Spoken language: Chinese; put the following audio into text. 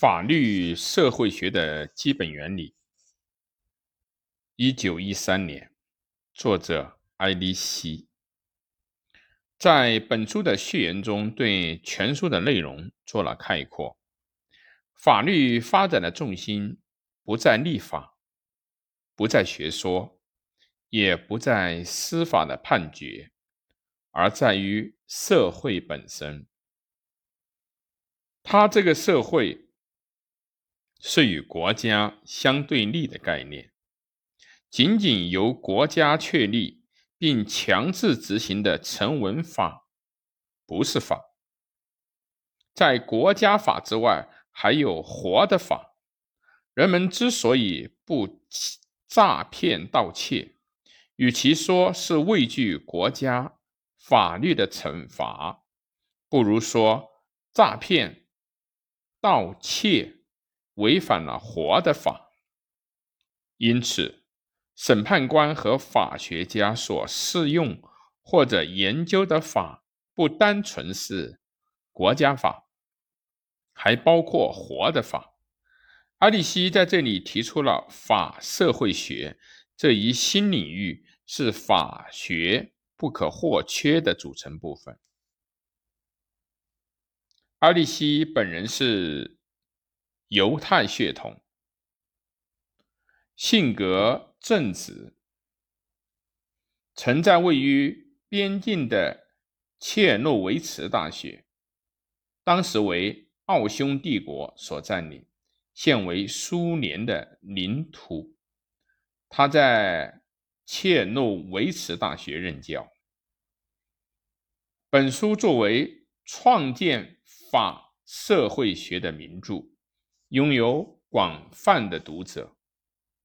法律社会学的基本原理。一九一三年，作者埃利希在本书的序言中对全书的内容做了概括。法律发展的重心不在立法，不在学说，也不在司法的判决，而在于社会本身。他这个社会。是与国家相对立的概念，仅仅由国家确立并强制执行的成文法不是法。在国家法之外，还有活的法。人们之所以不诈骗盗窃，与其说是畏惧国家法律的惩罚，不如说诈骗盗窃。违反了活的法，因此，审判官和法学家所适用或者研究的法，不单纯是国家法，还包括活的法。阿里西在这里提出了法社会学这一新领域，是法学不可或缺的组成部分。阿里西本人是。犹太血统，性格正直，曾在位于边境的切尔诺维茨大学，当时为奥匈帝国所占领，现为苏联的领土。他在切尔诺维茨大学任教。本书作为创建法社会学的名著。拥有广泛的读者。